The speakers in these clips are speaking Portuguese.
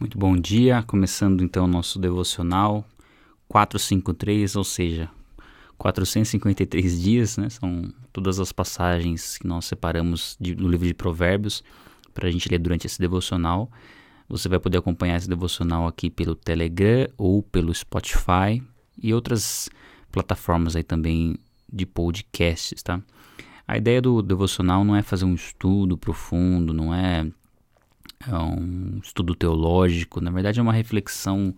Muito bom dia, começando então o nosso devocional 453, ou seja, 453 dias, né? São todas as passagens que nós separamos de, do livro de Provérbios para a gente ler durante esse devocional. Você vai poder acompanhar esse devocional aqui pelo Telegram ou pelo Spotify e outras plataformas aí também de podcasts, tá? A ideia do devocional não é fazer um estudo profundo, não é é um estudo teológico, na verdade é uma reflexão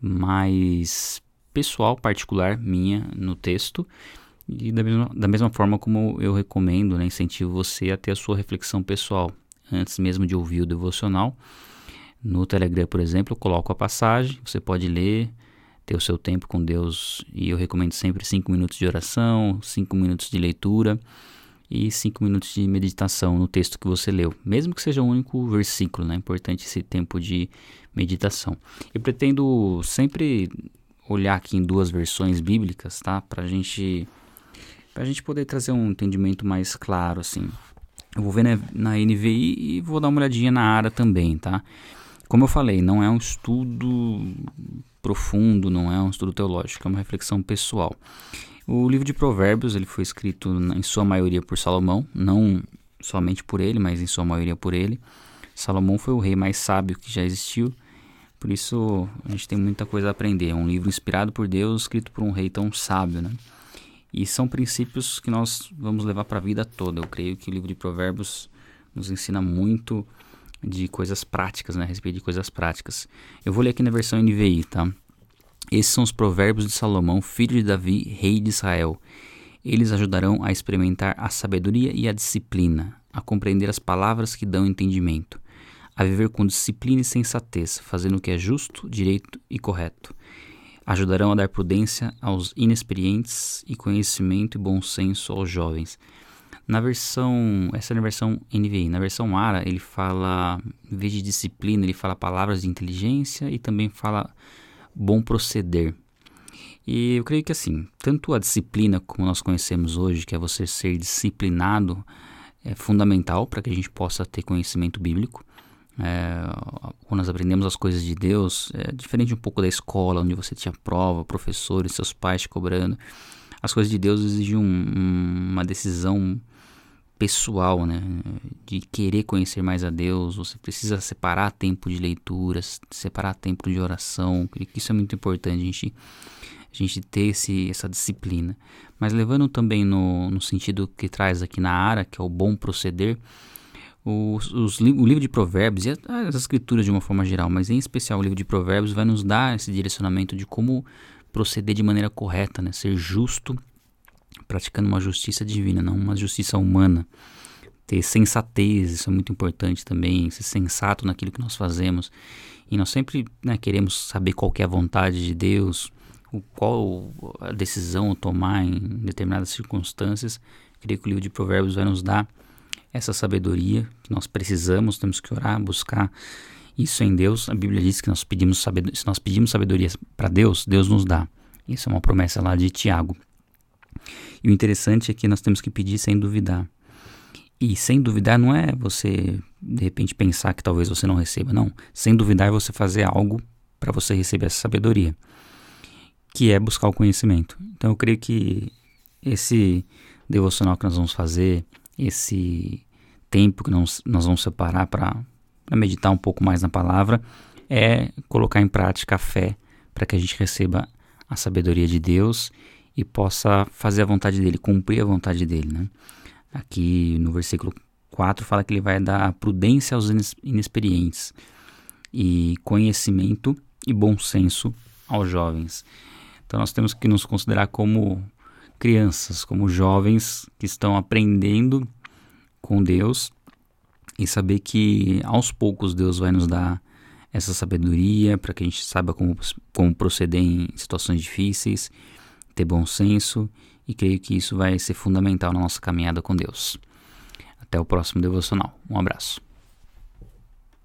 mais pessoal, particular minha no texto. E da mesma, da mesma forma como eu recomendo, né, incentivo você a ter a sua reflexão pessoal, antes mesmo de ouvir o devocional. No Telegram, por exemplo, eu coloco a passagem, você pode ler, ter o seu tempo com Deus, e eu recomendo sempre 5 minutos de oração, 5 minutos de leitura e cinco minutos de meditação no texto que você leu, mesmo que seja um único versículo, né? É importante esse tempo de meditação. Eu pretendo sempre olhar aqui em duas versões bíblicas, tá? Para gente, a gente poder trazer um entendimento mais claro, assim. Eu vou ver na, na NVI e vou dar uma olhadinha na ARA também, tá? Como eu falei, não é um estudo profundo, não é um estudo teológico, é uma reflexão pessoal. O livro de Provérbios ele foi escrito em sua maioria por Salomão, não somente por ele, mas em sua maioria por ele. Salomão foi o rei mais sábio que já existiu, por isso a gente tem muita coisa a aprender. É um livro inspirado por Deus, escrito por um rei tão sábio, né? E são princípios que nós vamos levar para a vida toda. Eu creio que o livro de Provérbios nos ensina muito de coisas práticas, né? A respeito de coisas práticas. Eu vou ler aqui na versão NVI, tá? Esses são os provérbios de Salomão, filho de Davi, rei de Israel. Eles ajudarão a experimentar a sabedoria e a disciplina, a compreender as palavras que dão entendimento, a viver com disciplina e sensatez, fazendo o que é justo, direito e correto. Ajudarão a dar prudência aos inexperientes e conhecimento e bom senso aos jovens. Na versão, essa é na versão NVI, na versão ARA, ele fala, em vez de disciplina, ele fala palavras de inteligência e também fala bom proceder. E eu creio que assim, tanto a disciplina como nós conhecemos hoje, que é você ser disciplinado, é fundamental para que a gente possa ter conhecimento bíblico. É, quando nós aprendemos as coisas de Deus, é diferente um pouco da escola, onde você tinha prova, professores, seus pais te cobrando. As coisas de Deus exigem um, uma decisão pessoal, né? De querer conhecer mais a Deus, você precisa separar tempo de leituras, separar tempo de oração. Isso é muito importante, a gente, a gente ter esse, essa disciplina. Mas levando também no, no sentido que traz aqui na área, que é o bom proceder, os, os, o livro de Provérbios e as escrituras de uma forma geral, mas em especial o livro de Provérbios, vai nos dar esse direcionamento de como proceder de maneira correta, né? ser justo praticando uma justiça divina, não uma justiça humana. Ter sensatez, isso é muito importante também, ser sensato naquilo que nós fazemos. E nós sempre né, queremos saber qual é a vontade de Deus, qual a decisão tomar em determinadas circunstâncias. Creio que o livro de Provérbios vai nos dar essa sabedoria que nós precisamos, temos que orar, buscar isso em Deus. A Bíblia diz que nós pedimos sabedoria, se nós pedimos sabedoria para Deus, Deus nos dá. Isso é uma promessa lá de Tiago. E o interessante é que nós temos que pedir sem duvidar. E sem duvidar não é você de repente pensar que talvez você não receba, não. Sem duvidar é você fazer algo para você receber essa sabedoria, que é buscar o conhecimento. Então eu creio que esse devocional que nós vamos fazer, esse tempo que nós, nós vamos separar para meditar um pouco mais na palavra, é colocar em prática a fé para que a gente receba a sabedoria de Deus e possa fazer a vontade dele, cumprir a vontade dele. Né? Aqui no versículo 4 fala que ele vai dar prudência aos inexperientes e conhecimento e bom senso aos jovens. Então nós temos que nos considerar como crianças, como jovens que estão aprendendo com Deus e saber que aos poucos Deus vai nos dar essa sabedoria para que a gente saiba como, como proceder em situações difíceis ter bom senso e creio que isso vai ser fundamental na nossa caminhada com Deus. Até o próximo devocional. Um abraço.